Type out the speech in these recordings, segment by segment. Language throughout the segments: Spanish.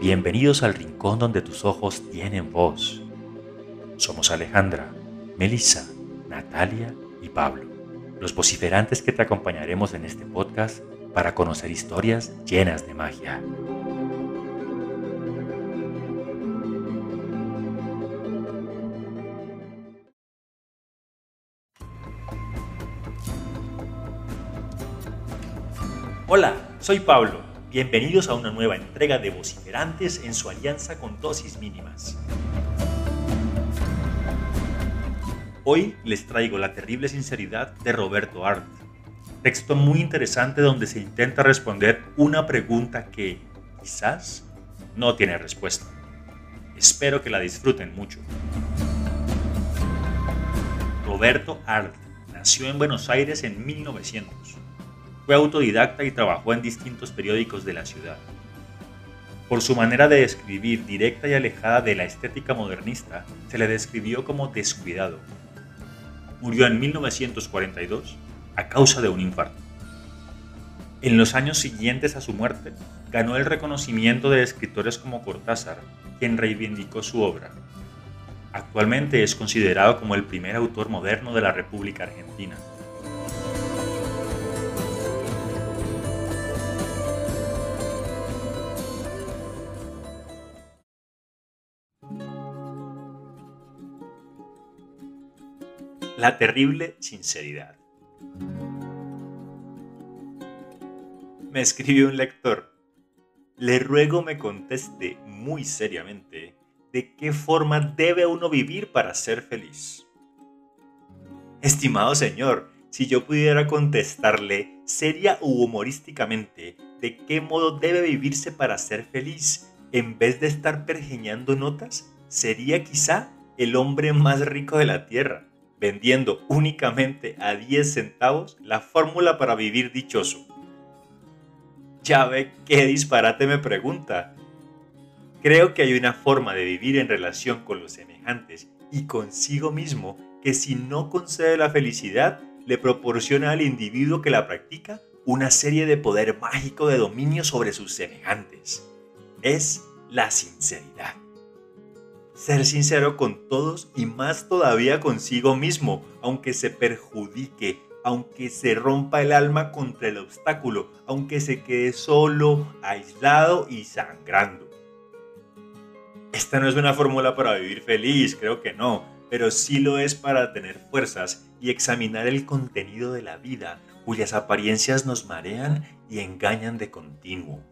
Bienvenidos al rincón donde tus ojos tienen voz. Somos Alejandra, Melissa, Natalia y Pablo, los vociferantes que te acompañaremos en este podcast para conocer historias llenas de magia. Hola, soy Pablo. Bienvenidos a una nueva entrega de Vociferantes en su alianza con dosis mínimas. Hoy les traigo La terrible sinceridad de Roberto Art. Texto muy interesante donde se intenta responder una pregunta que quizás no tiene respuesta. Espero que la disfruten mucho. Roberto Art nació en Buenos Aires en 1900 fue autodidacta y trabajó en distintos periódicos de la ciudad. Por su manera de escribir directa y alejada de la estética modernista, se le describió como descuidado. Murió en 1942 a causa de un infarto. En los años siguientes a su muerte, ganó el reconocimiento de escritores como Cortázar, quien reivindicó su obra. Actualmente es considerado como el primer autor moderno de la República Argentina. La terrible sinceridad. Me escribió un lector. Le ruego me conteste muy seriamente de qué forma debe uno vivir para ser feliz. Estimado señor, si yo pudiera contestarle seria u humorísticamente de qué modo debe vivirse para ser feliz, en vez de estar pergeñando notas, sería quizá el hombre más rico de la tierra vendiendo únicamente a 10 centavos la fórmula para vivir dichoso. Ya ve qué disparate me pregunta. Creo que hay una forma de vivir en relación con los semejantes y consigo mismo que si no concede la felicidad, le proporciona al individuo que la practica una serie de poder mágico de dominio sobre sus semejantes. Es la sinceridad ser sincero con todos y más todavía consigo mismo, aunque se perjudique, aunque se rompa el alma contra el obstáculo, aunque se quede solo, aislado y sangrando. Esta no es una fórmula para vivir feliz, creo que no, pero sí lo es para tener fuerzas y examinar el contenido de la vida, cuyas apariencias nos marean y engañan de continuo.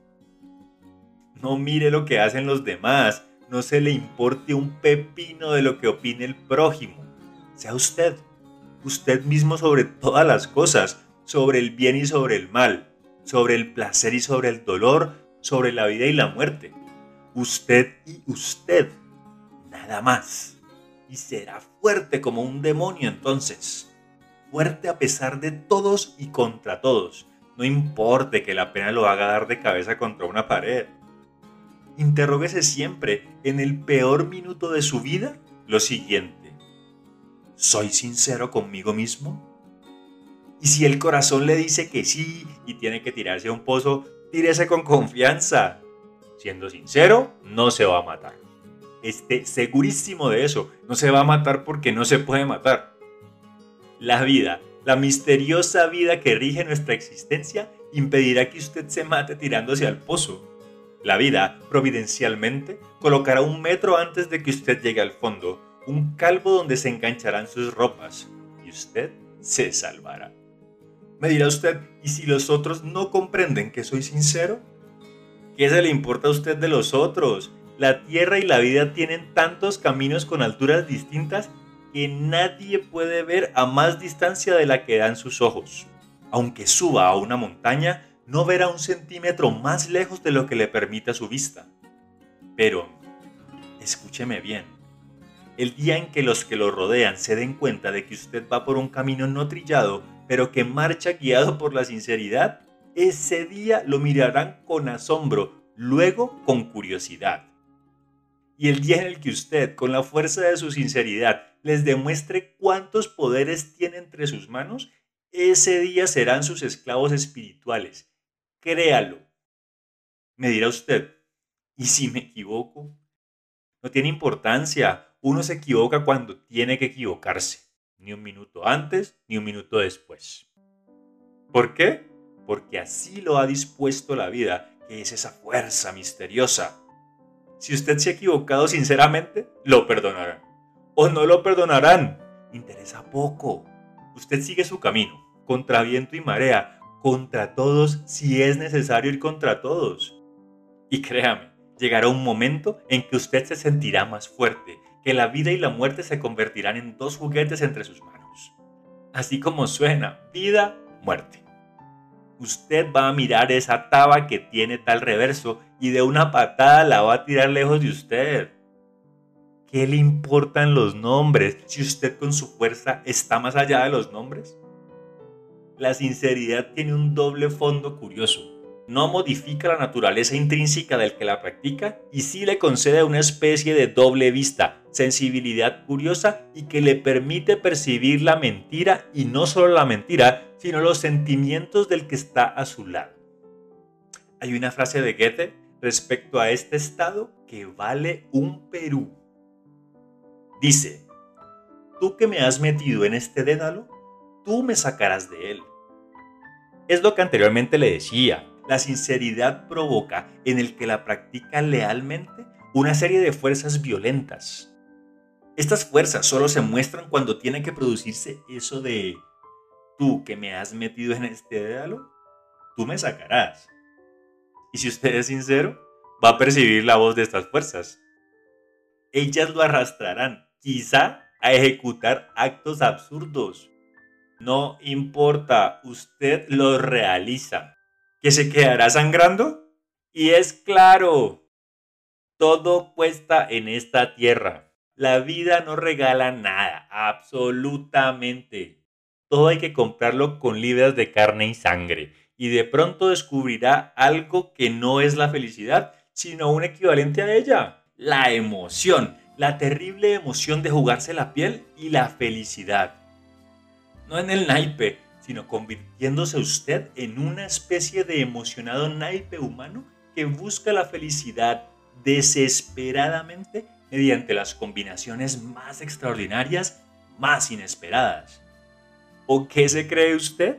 No mire lo que hacen los demás, no se le importe un pepino de lo que opine el prójimo. Sea usted, usted mismo sobre todas las cosas, sobre el bien y sobre el mal, sobre el placer y sobre el dolor, sobre la vida y la muerte. Usted y usted, nada más. Y será fuerte como un demonio entonces. Fuerte a pesar de todos y contra todos. No importe que la pena lo haga dar de cabeza contra una pared interróguese siempre en el peor minuto de su vida lo siguiente. ¿Soy sincero conmigo mismo? Y si el corazón le dice que sí y tiene que tirarse a un pozo, tírese con confianza. Siendo sincero, no se va a matar. Esté segurísimo de eso. No se va a matar porque no se puede matar. La vida, la misteriosa vida que rige nuestra existencia, impedirá que usted se mate tirándose al pozo. La vida, providencialmente, colocará un metro antes de que usted llegue al fondo, un calvo donde se engancharán sus ropas, y usted se salvará. Me dirá usted, ¿y si los otros no comprenden que soy sincero? ¿Qué se le importa a usted de los otros? La tierra y la vida tienen tantos caminos con alturas distintas que nadie puede ver a más distancia de la que dan sus ojos. Aunque suba a una montaña, no verá un centímetro más lejos de lo que le permita su vista. Pero, escúcheme bien, el día en que los que lo rodean se den cuenta de que usted va por un camino no trillado, pero que marcha guiado por la sinceridad, ese día lo mirarán con asombro, luego con curiosidad. Y el día en el que usted, con la fuerza de su sinceridad, les demuestre cuántos poderes tiene entre sus manos, ese día serán sus esclavos espirituales créalo. Me dirá usted, ¿Y si me equivoco? No tiene importancia. Uno se equivoca cuando tiene que equivocarse. Ni un minuto antes, ni un minuto después. ¿Por qué? Porque así lo ha dispuesto la vida, que es esa fuerza misteriosa. Si usted se ha equivocado sinceramente, lo perdonarán. O no lo perdonarán. Interesa poco. Usted sigue su camino, contra viento y marea, contra todos si es necesario ir contra todos. Y créame, llegará un momento en que usted se sentirá más fuerte, que la vida y la muerte se convertirán en dos juguetes entre sus manos. Así como suena, vida, muerte. Usted va a mirar esa taba que tiene tal reverso y de una patada la va a tirar lejos de usted. ¿Qué le importan los nombres si usted con su fuerza está más allá de los nombres? La sinceridad tiene un doble fondo curioso. No modifica la naturaleza intrínseca del que la practica y sí le concede una especie de doble vista, sensibilidad curiosa y que le permite percibir la mentira y no solo la mentira, sino los sentimientos del que está a su lado. Hay una frase de Goethe respecto a este estado que vale un Perú. Dice, tú que me has metido en este dédalo, tú me sacarás de él. Es lo que anteriormente le decía, la sinceridad provoca en el que la practica lealmente una serie de fuerzas violentas. Estas fuerzas solo se muestran cuando tiene que producirse eso de tú que me has metido en este dédalo, tú me sacarás. Y si usted es sincero, va a percibir la voz de estas fuerzas. Ellas lo arrastrarán, quizá, a ejecutar actos absurdos, no importa, usted lo realiza. ¿Que se quedará sangrando? Y es claro, todo cuesta en esta tierra. La vida no regala nada, absolutamente. Todo hay que comprarlo con libras de carne y sangre. Y de pronto descubrirá algo que no es la felicidad, sino un equivalente a ella. La emoción, la terrible emoción de jugarse la piel y la felicidad no en el naipe, sino convirtiéndose usted en una especie de emocionado naipe humano que busca la felicidad desesperadamente mediante las combinaciones más extraordinarias, más inesperadas. ¿O qué se cree usted?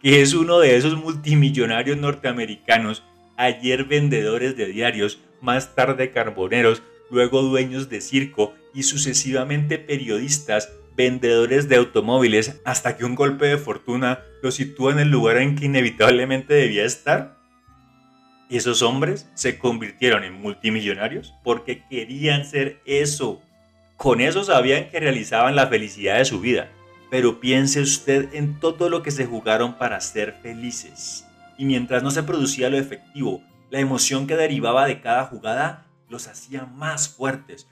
Que es uno de esos multimillonarios norteamericanos, ayer vendedores de diarios, más tarde carboneros, luego dueños de circo y sucesivamente periodistas vendedores de automóviles hasta que un golpe de fortuna lo sitúa en el lugar en que inevitablemente debía estar? Y esos hombres se convirtieron en multimillonarios porque querían ser eso. Con eso sabían que realizaban la felicidad de su vida. Pero piense usted en todo lo que se jugaron para ser felices. Y mientras no se producía lo efectivo, la emoción que derivaba de cada jugada los hacía más fuertes.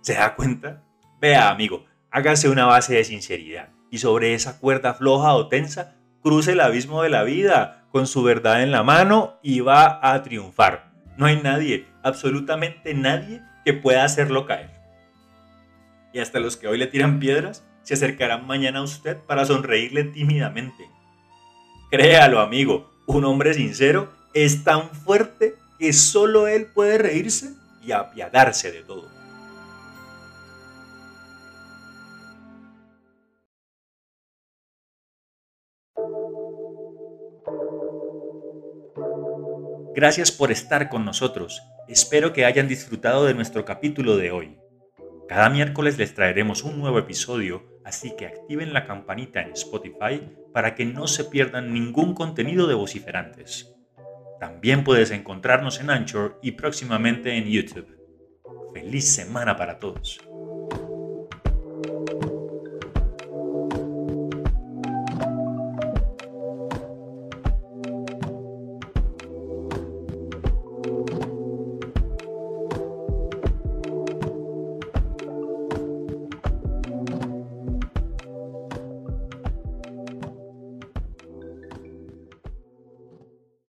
¿Se da cuenta? Vea, amigo, hágase una base de sinceridad y sobre esa cuerda floja o tensa cruce el abismo de la vida con su verdad en la mano y va a triunfar. No hay nadie, absolutamente nadie, que pueda hacerlo caer. Y hasta los que hoy le tiran piedras se acercarán mañana a usted para sonreírle tímidamente. Créalo, amigo, un hombre sincero es tan fuerte que solo él puede reírse y apiadarse de todo. Gracias por estar con nosotros. Espero que hayan disfrutado de nuestro capítulo de hoy. Cada miércoles les traeremos un nuevo episodio, así que activen la campanita en Spotify para que no se pierdan ningún contenido de vociferantes. También puedes encontrarnos en Anchor y próximamente en YouTube. Feliz semana para todos.